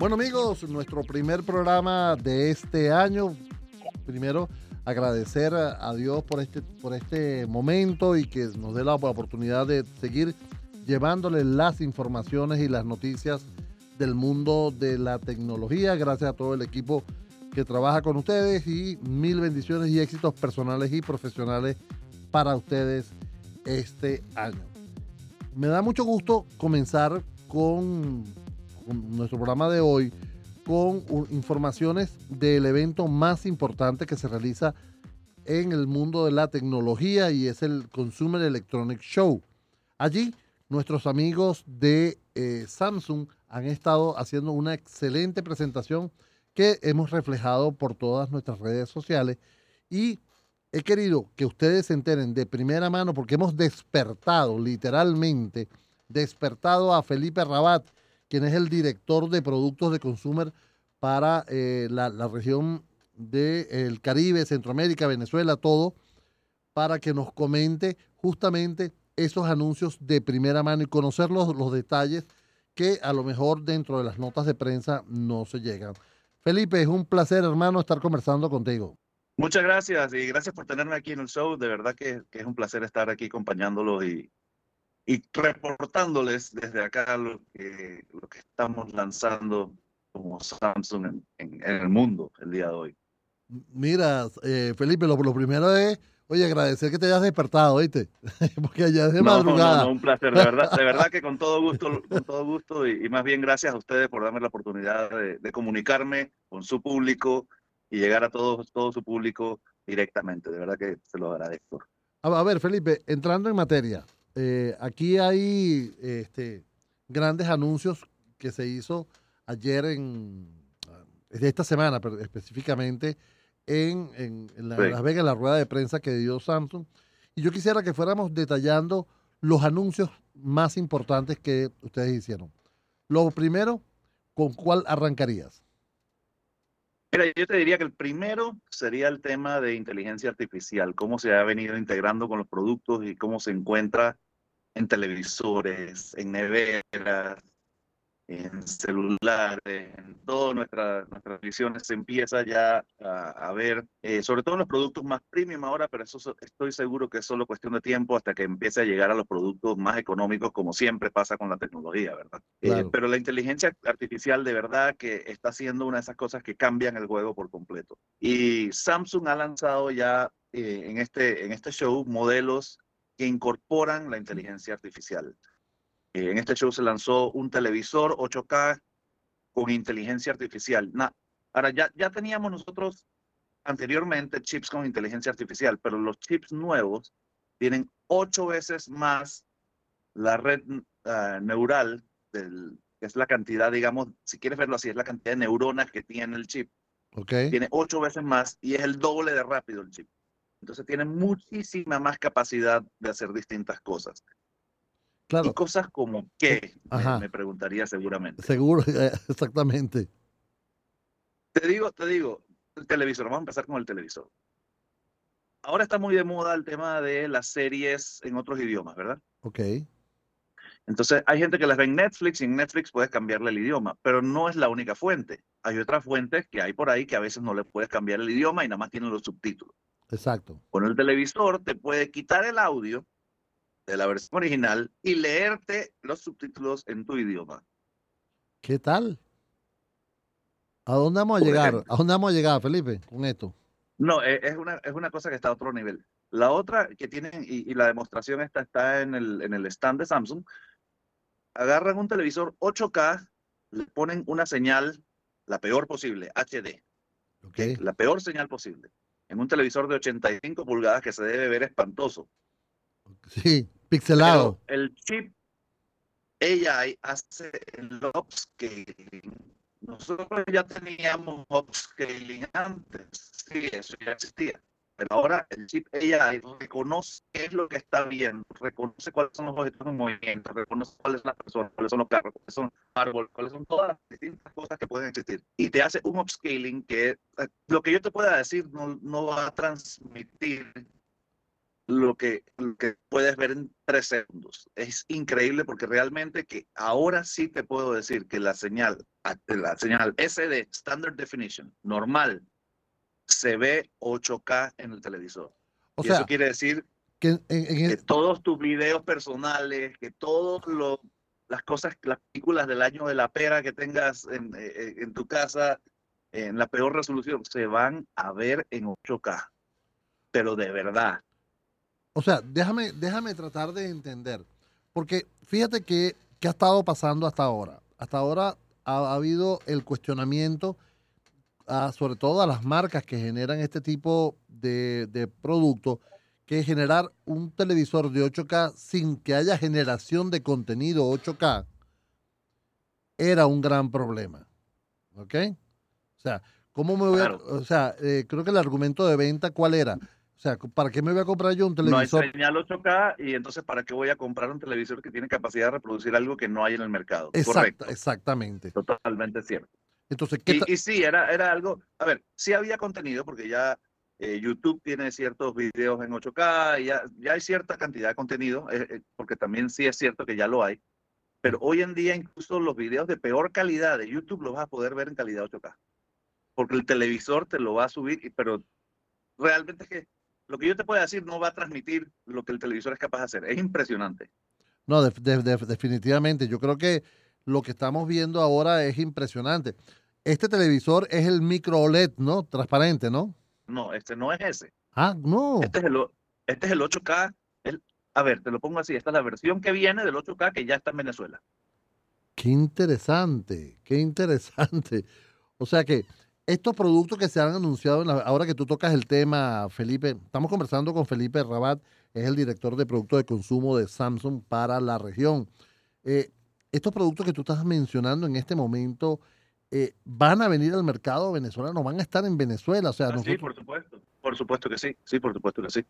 Bueno amigos, nuestro primer programa de este año. Primero agradecer a Dios por este, por este momento y que nos dé la oportunidad de seguir llevándoles las informaciones y las noticias del mundo de la tecnología. Gracias a todo el equipo que trabaja con ustedes y mil bendiciones y éxitos personales y profesionales para ustedes este año. Me da mucho gusto comenzar con nuestro programa de hoy con informaciones del evento más importante que se realiza en el mundo de la tecnología y es el Consumer Electronic Show. Allí nuestros amigos de eh, Samsung han estado haciendo una excelente presentación que hemos reflejado por todas nuestras redes sociales y he querido que ustedes se enteren de primera mano porque hemos despertado literalmente, despertado a Felipe Rabat, quien es el director de productos de consumer para eh, la, región del Caribe, Centroamérica, Venezuela, todo, para que nos comente justamente esos anuncios de primera mano y conocer los, los detalles que a lo mejor dentro de las notas de prensa no se llegan. Felipe, es un placer, hermano, estar conversando contigo. Muchas gracias y gracias por tenerme aquí en el show. De verdad que, que es un placer estar aquí acompañándolos y, y reportándoles desde acá lo que, lo que estamos lanzando como Samsung en, el mundo el día de hoy. Mira, eh, Felipe, lo, lo, primero es, oye, agradecer que te hayas despertado, ¿viste? Porque allá es de madrugada. un placer, de verdad, de verdad que con todo gusto, con todo gusto y, más bien gracias a ustedes por darme la oportunidad de, de, comunicarme con su público y llegar a todo, todo su público directamente. De verdad que se lo agradezco. A ver, Felipe, entrando en materia, eh, aquí hay este, grandes anuncios que se hizo ayer en de esta semana pero específicamente en, en, la, Las Vegas, la rueda de prensa que dio Samsung. Y yo quisiera que fuéramos detallando los anuncios más importantes que ustedes hicieron. Lo primero, ¿con cuál arrancarías? Mira, yo te diría que el primero sería el tema de inteligencia artificial, cómo se ha venido integrando con los productos y cómo se encuentra en televisores, en neveras, en celulares, en todas nuestras nuestras visiones se empieza ya a, ver, eh, sobre todo en los productos más premium ahora, pero eso estoy seguro que es solo cuestión de tiempo hasta que empiece a llegar a los productos más económicos, como siempre pasa con la tecnología, ¿verdad? Eh, pero la inteligencia artificial de verdad que está haciendo una de esas cosas que cambian el juego por completo. Y Samsung ha lanzado ya eh, en, este, en este show modelos que incorporan la inteligencia artificial. Eh, en este show se lanzó un televisor 8K con inteligencia artificial. ahora, ya, ya teníamos nosotros anteriormente chips con inteligencia artificial, pero los chips nuevos tienen ocho veces más la red ah, neural, del, es la cantidad, digamos, si quieres verlo así, es la cantidad de neuronas que tiene el chip. Okay. Tiene ocho veces más y es el doble de rápido el chip. Entonces tiene muchísima más capacidad de hacer distintas cosas. Claro. Y cosas como qué, me, preguntaría seguramente. Seguro, eh, exactamente. Te digo, te digo, el televisor, vamos a empezar con el televisor. Ahora está muy de moda el tema de las series en otros idiomas, ¿verdad? Ok. Entonces, hay gente que las ve en Netflix y en Netflix puedes cambiarle el idioma, pero no es la única fuente. Hay otras fuentes que hay por ahí que a veces no le puedes cambiar el idioma y nada más tienen los subtítulos. Exacto. Con el televisor te puede quitar el audio de la versión original y leerte los subtítulos en tu idioma. ¿Qué tal? ¿A dónde vamos a llegar? ¿A dónde vamos a llegar, Felipe, con esto? No, e, es una, es una cosa que está a otro nivel. La otra que tienen, y, la demostración esta está en el, en el stand de Samsung, agarran un televisor 8K, le ponen una señal, la peor posible, HD. Okay. La peor señal posible. En un televisor de 85 pulgadas que se debe ver espantoso. Sí, Pixelado. el chip AI hace el upscaling. Nosotros ya teníamos upscaling antes. Sí, eso ya existía. Pero ahora el chip AI reconoce qué es lo que está bien, reconoce cuáles son los objetos en movimiento, reconoce cuáles son las personas, cuáles son los carros, cuáles son árboles, cuáles son todas las distintas cosas que pueden existir. Y te hace un upscaling que eh, lo que yo te pueda decir no, no va a transmitir lo que, que puedes ver en tres segundos. Es increíble porque realmente que ahora sí te puedo decir que la señal la señal SD, Standard Definition, normal, se ve 8K en el televisor. O sea, eso quiere decir que, todos tus videos personales, que todas las cosas, las películas del año de la pera que tengas en, eh, eh, en tu casa, en la peor resolución, se van a ver en 8K. Pero de verdad. O sea, déjame, déjame tratar de entender. Porque fíjate que, ¿qué ha estado pasando hasta ahora? Hasta ahora ha, habido el cuestionamiento, sobre todo a las marcas que generan este tipo de, de productos, que generar un televisor de 8K sin que haya generación de contenido 8K era un gran problema. ¿Ok? O sea, ¿cómo me voy a, O sea, eh, creo que el argumento de venta, ¿cuál era? O sea, ¿para qué me voy a comprar yo un televisor? No hay señal 8K y entonces ¿para qué voy a comprar un televisor que tiene capacidad de reproducir algo que no hay en el mercado? Correcto. Exactamente. Totalmente cierto. Entonces, ¿qué y, y, sí, era, era algo, a ver, sí había contenido porque ya eh, YouTube tiene ciertos videos en 8K, y ya, ya hay cierta cantidad de contenido, eh, eh, porque también sí es cierto que ya lo hay, pero hoy en día incluso los videos de peor calidad de YouTube los vas a poder ver en calidad 8K, porque el televisor te lo va a subir, pero realmente es que lo que yo te puedo decir no va a transmitir lo que el televisor es capaz de hacer. Es impresionante. No, definitivamente. Yo creo que lo que estamos viendo ahora es impresionante. Este televisor es el micro OLED, ¿no? Transparente, ¿no? No, este no es ese. Ah, no. Este es el, este es el 8K. El, a ver, te lo pongo así. Esta es la versión que viene del 8K que ya está en Venezuela. Qué interesante, qué interesante. O sea que estos productos que se han anunciado, ahora que tú tocas el tema, Felipe, estamos conversando con Felipe Rabat, es el director de productos de consumo de Samsung para la región. Eh, estos productos que tú estás mencionando en este momento, eh, ¿van a venir al mercado venezolano? ¿Van a estar en Venezuela? O sea, ah, Sí, por supuesto, por supuesto que sí, sí, por supuesto que sí.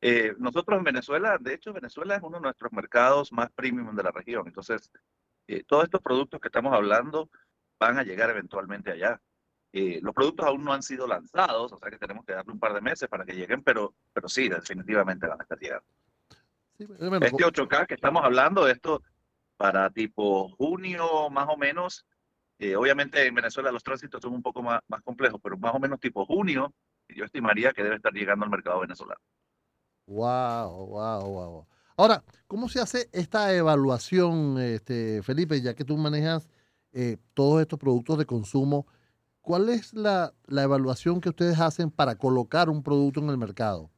Eh, nosotros en Venezuela, de hecho, Venezuela es uno de nuestros mercados más premium de la región. Entonces, todos estos productos que estamos hablando van a llegar eventualmente allá. Eh, los productos aún no han sido lanzados, o sea que tenemos que darle un par de meses para que lleguen, pero, pero sí, definitivamente van a estar llegando. este 8K que estamos hablando, esto para tipo junio más o menos, eh, obviamente en Venezuela los tránsitos son un poco más, más complejos, pero más o menos tipo junio, yo estimaría que debe estar llegando al mercado venezolano. Wow, wow, wow. Ahora, ¿cómo se hace esta evaluación, este, Felipe, ya que tú manejas eh, todos estos productos de consumo? ¿cuál es la, evaluación que ustedes hacen para colocar un producto en el mercado?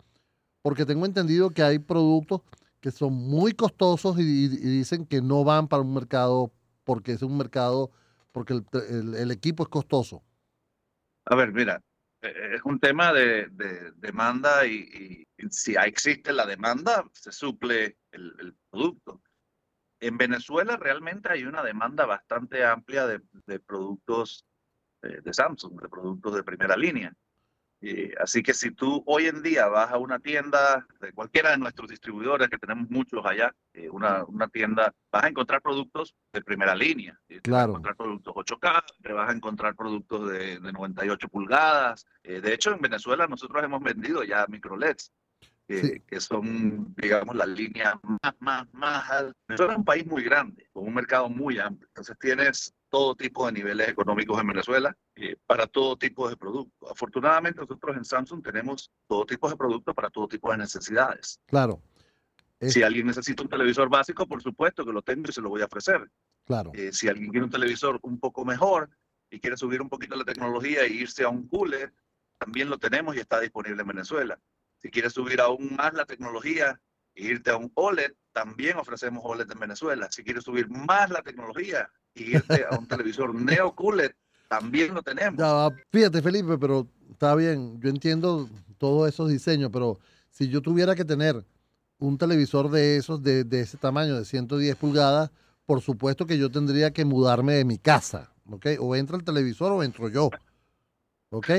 Porque tengo entendido que hay productos que son muy costosos y, dicen que no van para un mercado porque es un mercado, porque el, equipo es costoso. A ver, mira, e, e, es un tema de, demanda y, si existe la demanda, se suple el, producto. En Venezuela realmente hay una demanda bastante amplia de productos de, Samsung, de productos de primera línea. Así que si tú hoy en día vas a una tienda de cualquiera de nuestros distribuidores, que tenemos muchos allá, eh, una, una, tienda, vas a encontrar productos de primera línea. Claro. Vas a encontrar productos 8K, te vas a encontrar productos de, de 98 pulgadas. Eh, de hecho, en Venezuela nosotros hemos vendido ya micro LEDs. Que, son, digamos, la línea más, más, más alta. Venezuela es un país muy grande, con un mercado muy amplio. Entonces tienes todo tipo de niveles económicos en Venezuela eh, para todo tipo de productos. Afortunadamente nosotros en Samsung tenemos todo tipo de productos para todo tipo de necesidades. Claro. Si alguien necesita un televisor básico, por supuesto que lo tengo y se lo voy a ofrecer. Claro. Eh, si alguien quiere un televisor un poco mejor y quiere subir un poquito la tecnología e irse a un cooler, también lo tenemos y está disponible en Venezuela. Si quieres subir aún más la tecnología e irte a un OLED, también ofrecemos OLED en Venezuela. Si quieres subir más la tecnología y irte a un televisor Neo QLED, también lo tenemos. Ya, fíjate, Felipe, pero está bien, yo entiendo todos esos diseños, pero si yo tuviera que tener un televisor de esos, de, de ese tamaño, de 110 pulgadas, por supuesto que yo tendría que mudarme de mi casa, ¿ok? O entra el televisor o entro yo, ¿ok?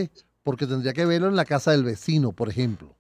Porque tendría que verlo en la casa del vecino, por ejemplo.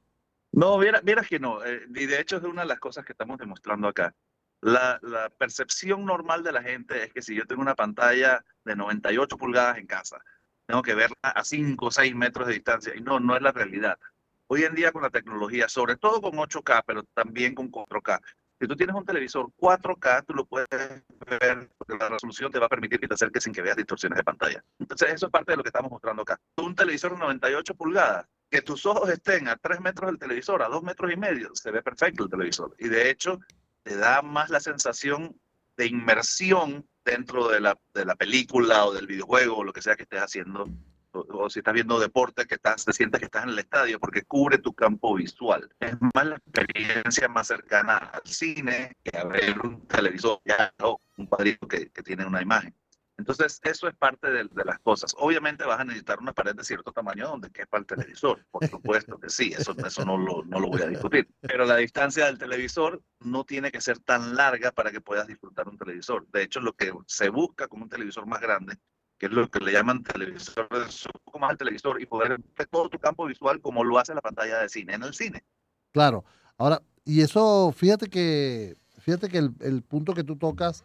No, vieras que no. Eh, y de hecho es una de las cosas que estamos demostrando acá. La, percepción normal de la gente es que si yo tengo una pantalla de 98 pulgadas en casa, tengo que verla a 5 o 6 metros de distancia. Y no, no es la realidad. Hoy en día con la tecnología, sobre todo con 8K, pero también con 4K, Si tú tienes un televisor 4K, tú lo puedes ver porque la resolución te va a permitir que te acerques sin que veas distorsiones de pantalla. Entonces, eso es parte de lo que estamos mostrando acá. Un televisor de 98 pulgadas, que tus ojos estén a 3 metros del televisor, a 2 metros y medio, se ve perfecto el televisor. Y de hecho, te da más la sensación de inmersión dentro de la, de la película o del videojuego o lo que sea que estés haciendo o, si estás viendo deporte, que estás, te sientes que estás en el estadio porque cubre tu campo visual. Es más la experiencia más cercana al cine que a ver un televisor o un cuadrito que, que tiene una imagen. Entonces, eso es parte de, de, las cosas. Obviamente vas a necesitar una pared de cierto tamaño donde quepa el televisor. Por supuesto que sí, eso, eso no, lo, no lo voy a discutir. Pero la distancia del televisor no tiene que ser tan larga para que puedas disfrutar un televisor. De hecho, lo que se busca con un televisor más grande que es lo que le llaman televisor, un poco más al televisor y poder ver todo tu campo visual como lo hace la pantalla de cine en el cine. Claro. Ahora, y eso, fíjate que, fíjate que el, el punto que tú tocas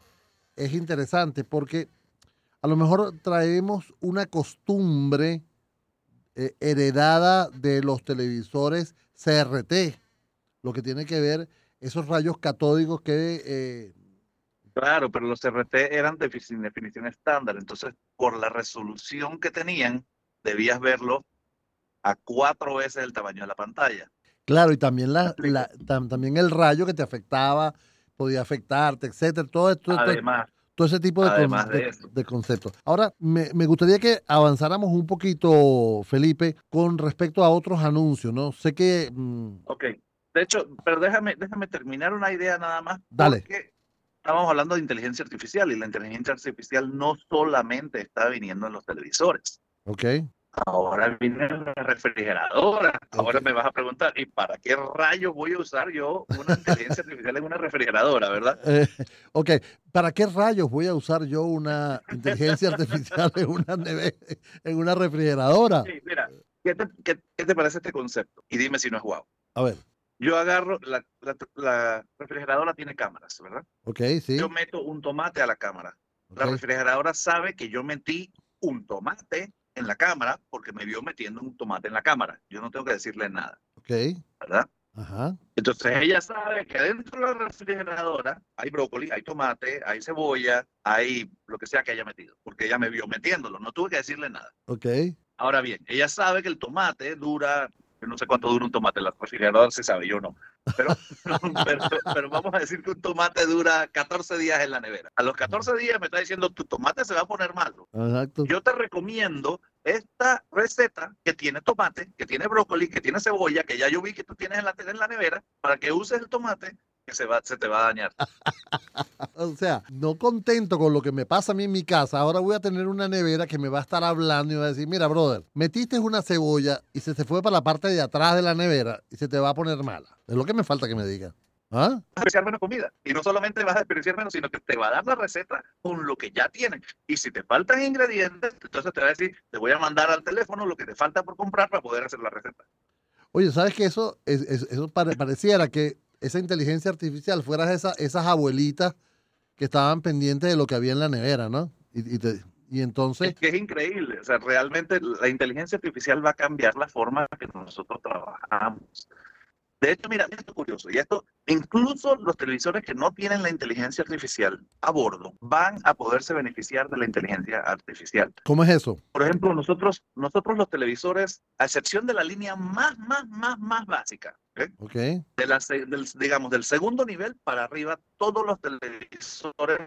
es interesante porque a lo mejor traemos una costumbre eh, heredada de los televisores CRT, lo que tiene que ver esos rayos catódicos que eh, Claro, pero los RT eran de definición estándar, entonces por la resolución que tenían, debías verlo a cuatro veces el tamaño de la pantalla. Claro, y también, la, la tam, también el rayo que te afectaba, podía afectarte, etcétera, todo esto. Además, todo ese tipo de, además con, de, de conceptos. Ahora, me, me, gustaría que avanzáramos un poquito, Felipe, con respecto a otros anuncios, ¿no? Sé que... Mmm... Ok, de hecho, pero déjame, déjame terminar una idea nada más. Dale. Porque estábamos hablando de inteligencia artificial y la inteligencia artificial no solamente está viniendo en los televisores. Ok. Ahora viene en la refrigeradora. Ahora okay. me vas a preguntar, ¿y para qué rayos voy a usar yo una inteligencia artificial en una refrigeradora, verdad? Eh, ok, ¿para qué rayos voy a usar yo una inteligencia artificial en una, neve en una refrigeradora? Sí, mira, ¿qué te, qué, ¿qué te parece este concepto? Y dime si no es guau. A ver. Yo agarro, la, la, la, refrigeradora tiene cámaras, ¿verdad? Ok, sí. Yo meto un tomate a la cámara. Okay. La refrigeradora sabe que yo metí un tomate en la cámara porque me vio metiendo un tomate en la cámara. Yo no tengo que decirle nada. Ok. ¿Verdad? Ajá. Entonces ella sabe que dentro de la refrigeradora hay brócoli, hay tomate, hay cebolla, hay lo que sea que haya metido, porque ella me vio metiéndolo, no tuve que decirle nada. Ok. Ahora bien, ella sabe que el tomate dura yo no sé cuánto dura un tomate la refrigeradora, se sabe, yo no. Pero, pero, pero, vamos a decir que un tomate dura 14 días en la nevera. A los 14 días me está diciendo, tu tomate se va a poner malo. Exacto. Yo te recomiendo esta receta que tiene tomate, que tiene brócoli, que tiene cebolla, que ya yo vi que tú tienes en la, en la nevera, para que uses el tomate que se, va, se te va a dañar. o sea, no contento con lo que me pasa a mí en mi casa, ahora voy a tener una nevera que me va a estar hablando y va a decir, mira, brother, metiste una cebolla y se te fue para la parte de atrás de la nevera y se te va a poner mala. Es lo que me falta que me diga. ¿Ah? Vas a desperdiciar menos comida. Y no solamente vas a desperdiciar menos, sino que te va a dar la receta con lo que ya tienes. Y si te faltan ingredientes, entonces te va a decir, te voy a mandar al teléfono lo que te falta por comprar para poder hacer la receta. Oye, ¿sabes que eso, es, es, eso pare, pareciera que esa inteligencia artificial fuera esa, esas abuelitas que estaban pendientes de lo que había en la nevera, ¿no? Y, y, te, y entonces... Es que es increíble, o sea, realmente la inteligencia artificial va a cambiar la forma que nosotros trabajamos. De hecho, mira, esto curioso, y esto, incluso los televisores que no tienen la inteligencia artificial a bordo van a poderse beneficiar de la inteligencia artificial. ¿Cómo es eso? Por ejemplo, nosotros, nosotros los televisores, a excepción de la línea más, más, más, más básica, ¿okay? Okay. De la, del, digamos, del segundo nivel para arriba, todos los televisores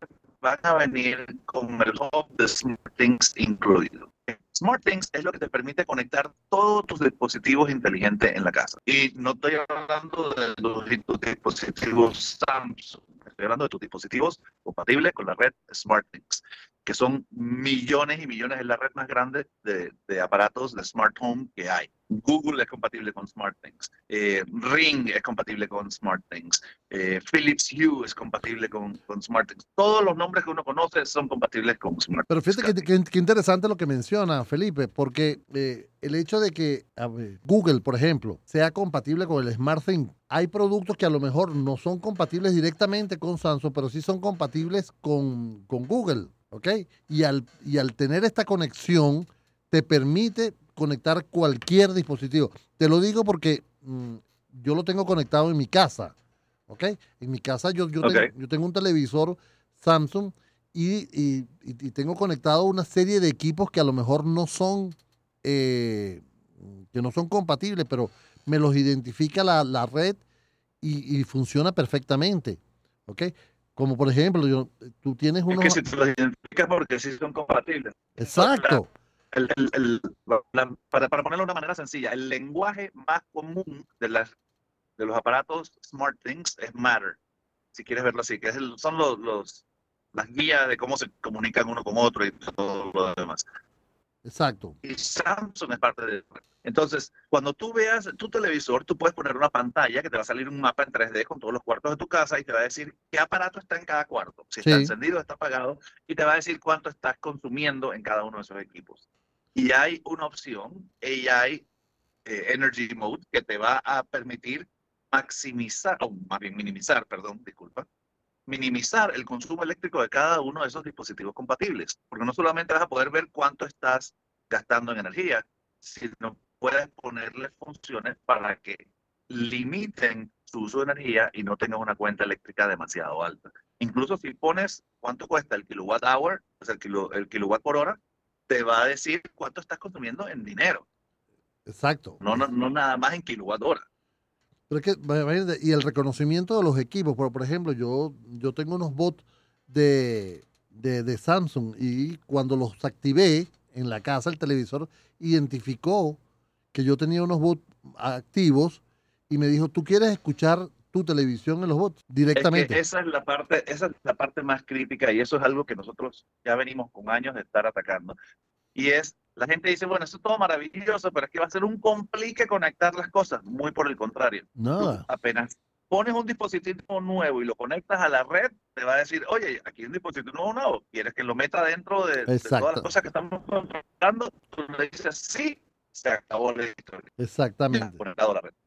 van a venir con el hub de SmartThings incluido. SmartThings es lo que te permite conectar todos tus dispositivos inteligentes en la casa. Y no estoy hablando de tus dispositivos Samsung, estoy hablando de tus dispositivos compatibles con la red SmartThings, que son millones y millones, es la red más grande de, de aparatos de smart home que hay. Google es compatible con SmartThings, eh, Ring es compatible con SmartThings, eh, Philips Hue es compatible con, con SmartThings. Todos los nombres que uno conoce son compatibles con SmartThings. Pero fíjate que, que, que, interesante lo que menciona Felipe, porque eh, el hecho de que ver, Google, por ejemplo, sea compatible con el SmartThing, hay productos que a lo mejor no son compatibles directamente con Samsung, pero sí son compatibles con, con Google, ¿ok? Y al, y al tener esta conexión, te permite conectar cualquier dispositivo. Te lo digo porque mmm, yo lo tengo conectado en mi casa, ¿Ok? En mi casa yo, yo, tengo, yo tengo un televisor Samsung y, tengo conectado una serie de equipos que a lo mejor no son, eh, que no son compatibles, pero me los identifica la, red y, funciona perfectamente. ¿Ok? Como por ejemplo, yo, tú tienes unos... Es que si te los identificas porque sí son compatibles. Exacto. para, para ponerlo de una manera sencilla, el lenguaje más común de, las, de los aparatos SmartThings es Matter. Si quieres verlo así, que es son los, los las guías de cómo se comunican uno con otro y todo lo demás. Exacto. Y Samsung es parte de Entonces, cuando tú veas tu televisor, tú puedes poner una pantalla que te va a salir un mapa en 3D con todos los cuartos de tu casa y te va a decir qué aparato está en cada cuarto, si está encendido, está apagado, y te va a decir cuánto estás consumiendo en cada uno de esos equipos. Y hay una opción, AI eh, Energy Mode, que te va a permitir maximizar, o más bien minimizar, perdón, disculpa, minimizar el consumo eléctrico de cada uno de esos dispositivos compatibles, porque no solamente vas a poder ver cuánto estás gastando en energía, sino puedes ponerle funciones para que limiten su uso de energía y no tengas una cuenta eléctrica demasiado alta. Incluso si pones cuánto cuesta el kilowatt hour, o el, kilo, el kilowatt por hora, te va a decir cuánto estás consumiendo en dinero. Exacto. No, no, no nada más en kilowatt hora. Pero que, y el reconocimiento de los equipos, por, por ejemplo, yo, yo tengo unos bots de, de, Samsung y cuando los activé en la casa, el televisor identificó que yo tenía unos bots activos y me dijo, ¿tú quieres escuchar tu televisión en los bots directamente? esa es la parte, esa es la parte más crítica y eso es algo que nosotros ya venimos con años de estar atacando. Y es la gente dice, bueno, eso es todo maravilloso, pero es que va a ser un complique conectar las cosas. Muy por el contrario. Nada. apenas pones un dispositivo nuevo y lo conectas a la red, te va a decir, oye, aquí hay un dispositivo nuevo, ¿quieres que lo meta dentro de, todas las cosas que estamos controlando? Tú le dices, sí, se acabó la historia. Exactamente.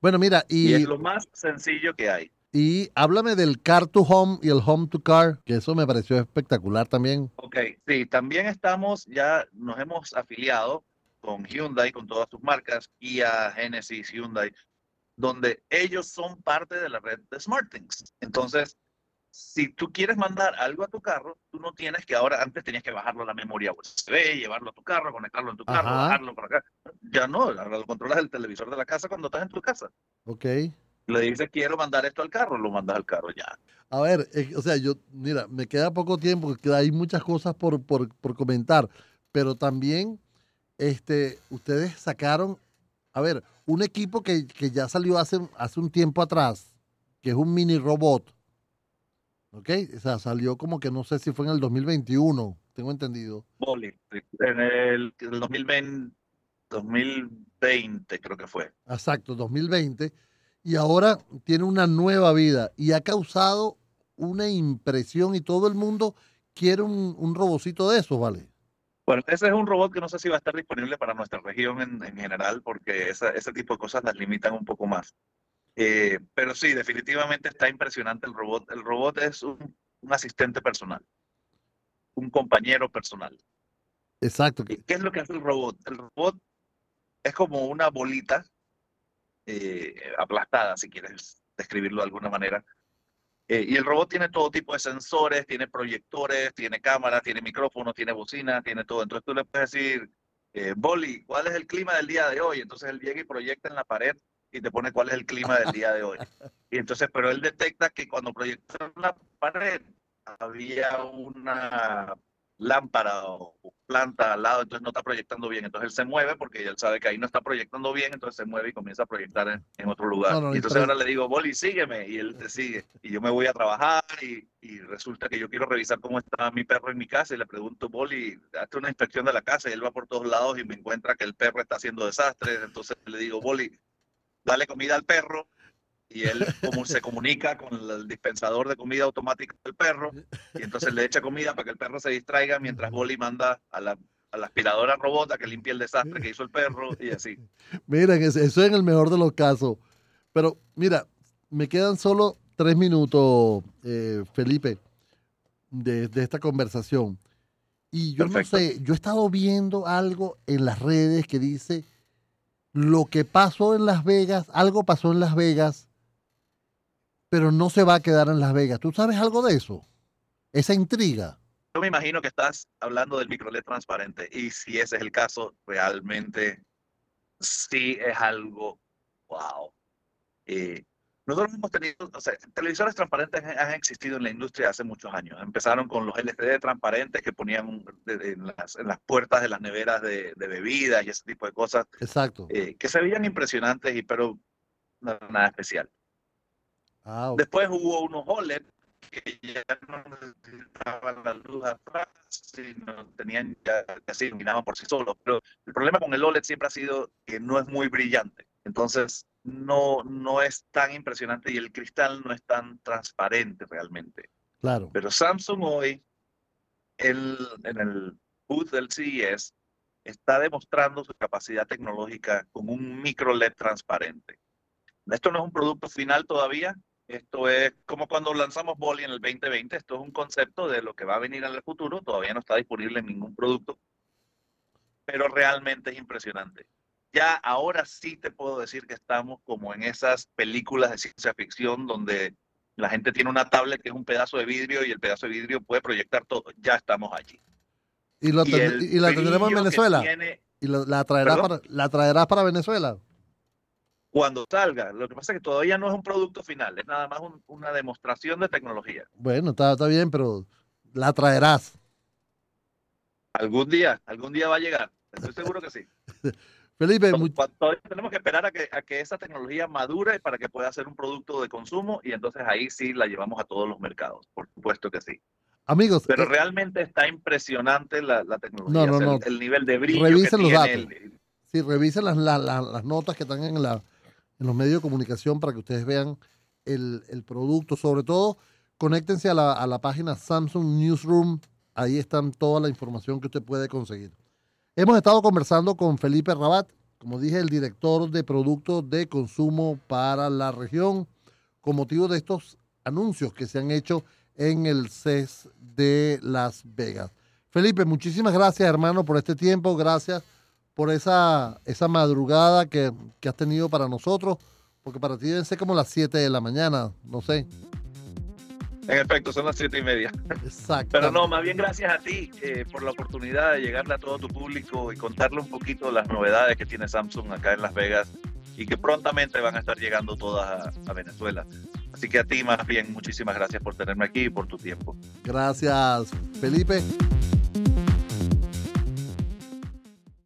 Bueno, mira, y... y es lo más sencillo que hay. Y háblame del Car to Home y el Home to Car, que eso me pareció espectacular también. Ok, sí, también estamos, ya nos hemos afiliado con Hyundai, con todas sus marcas, Kia, Genesis, Hyundai, donde ellos son parte de la red de SmartThings. Entonces, si tú quieres mandar algo a tu carro, tú no tienes que ahora, antes tenías que bajarlo a la memoria USB, llevarlo a tu carro, conectarlo en tu carro, bajarlo por acá. Ya no, ahora lo controlas el televisor de la casa cuando estás en tu casa. Ok le dice quiero mandar esto al carro, lo mandas al carro ya. A ver, o sea, yo, mira, me queda poco tiempo, hay muchas cosas por, por, por, comentar, pero también este, ustedes sacaron, a ver, un equipo que, que, ya salió hace, hace un tiempo atrás, que es un mini robot, ¿ok? O sea, salió como que no sé si fue en el 2021, tengo entendido. En el, el 2020, 2020 creo que fue. Exacto, 2020 y ahora tiene una nueva vida y ha causado una impresión y todo el mundo quiere un, un robocito de esos, ¿vale? Bueno, ese es un robot que no sé si va a estar disponible para nuestra región en, en general porque ese tipo de cosas las limitan un poco más. Eh, pero sí, definitivamente está impresionante el robot. El robot es un, un asistente personal, un compañero personal. Exacto. ¿Y qué es lo que hace el robot? El robot es como una bolita eh, aplastada, si quieres describirlo de alguna manera. Eh, y el robot tiene todo tipo de sensores, tiene proyectores, tiene cámaras, tiene micrófonos, tiene bocina, tiene todo. Entonces tú le puedes decir, eh, Boli, ¿cuál es el clima del día de hoy? Entonces él llega y proyecta en la pared y te pone cuál es el clima del día de hoy. Y entonces, pero él detecta que cuando proyecta en la pared había una lámpara o planta al lado, entonces no está proyectando bien. Entonces él se mueve porque él sabe que ahí no está proyectando bien, entonces se mueve y comienza a proyectar en, otro lugar. y entonces ahora le digo, Boli, sígueme, y él te sigue. Y yo me voy a trabajar y, y, resulta que yo quiero revisar cómo está mi perro en mi casa y le pregunto, Boli, hazte una inspección de la casa y él va por todos lados y me encuentra que el perro está haciendo desastres. Entonces le digo, Boli, dale comida al perro y él como se comunica con el dispensador de comida automática del perro y entonces le echa comida para que el perro se distraiga mientras Bolly manda a la, a la aspiradora robota que limpie el desastre que hizo el perro y así. Miren, eso es en el mejor de los casos. Pero mira, me quedan solo tres minutos, eh, Felipe, de, de, esta conversación. Y yo no sé, yo he estado viendo algo en las redes que dice lo que pasó en Las Vegas, algo pasó en Las Vegas pero no se va a quedar en Las Vegas. ¿Tú sabes algo de eso? Esa intriga. Yo me imagino que estás hablando del microLED transparente y si ese es el caso, realmente sí es algo wow. Eh, nosotros hemos tenido, o sea, televisores transparentes han existido en la industria hace muchos años. Empezaron con los LCD transparentes que ponían en las, en las puertas de las neveras de, de, bebidas y ese tipo de cosas. Exacto. Eh, que se veían impresionantes, y, pero nada especial. Ah, okay. Después hubo unos OLED que ya no necesitaban la luz atrás, sino tenían ya, ya se iluminaban por sí solos. Pero el problema con el OLED siempre ha sido que no es muy brillante. Entonces, no, no es tan impresionante y el cristal no es tan transparente realmente. Claro. Pero Samsung hoy, el, en el booth del CES, está demostrando su capacidad tecnológica con un micro LED transparente. Esto no es un producto final todavía. Esto es como cuando lanzamos Bolly en el 2020. Esto es un concepto de lo que va a venir en el futuro. Todavía no está disponible en ningún producto. Pero realmente es impresionante ya ahora sí te puedo decir que estamos como en esas películas de ciencia ficción donde la gente tiene una tablet que es un pedazo de vidrio y el pedazo de vidrio puede proyectar todo. Ya estamos allí. ¿Y, lo y, y la tendremos en Venezuela? Tiene... ¿Y lo, la, traerás para, la traerás para Venezuela? Cuando salga. Lo que pasa es que todavía no es un producto final, es nada más un, una demostración de tecnología. Bueno, está, está bien, pero la traerás. Algún día, algún día va a llegar. Estoy seguro que sí. Felipe, muy... tenemos que esperar a que, a que esa tecnología madure para que pueda ser un producto de consumo y entonces ahí sí la llevamos a todos los mercados, por supuesto que sí. Amigos, pero eh, realmente está impresionante la, la tecnología, no, no, no. El, el, nivel de brillo. Revisen que los tiene datos. el, Sí, revisen las, las, las, notas que están en, la, en los medios de comunicación para que ustedes vean el, el producto. Sobre todo, conéctense a la, a la página Samsung Newsroom. Ahí están toda la información que usted puede conseguir. Hemos estado conversando con Felipe Rabat, como dije, el director de productos de consumo para la región, con motivo de estos anuncios que se han hecho en el CES de Las Vegas. Felipe, muchísimas gracias, hermano, por este tiempo. Gracias por esa, esa madrugada que, que has tenido para nosotros, porque para ti deben ser como las 7 de la mañana, no sé. En efecto, son las siete y media. Exacto. Pero no, más bien gracias a ti eh, por la oportunidad de llegarle a todo tu público y contarle un poquito las novedades que tiene Samsung acá en Las Vegas y que prontamente van a estar llegando todas a, a Venezuela. Así que a ti más bien muchísimas gracias por tenerme aquí y por tu tiempo. Gracias, Felipe.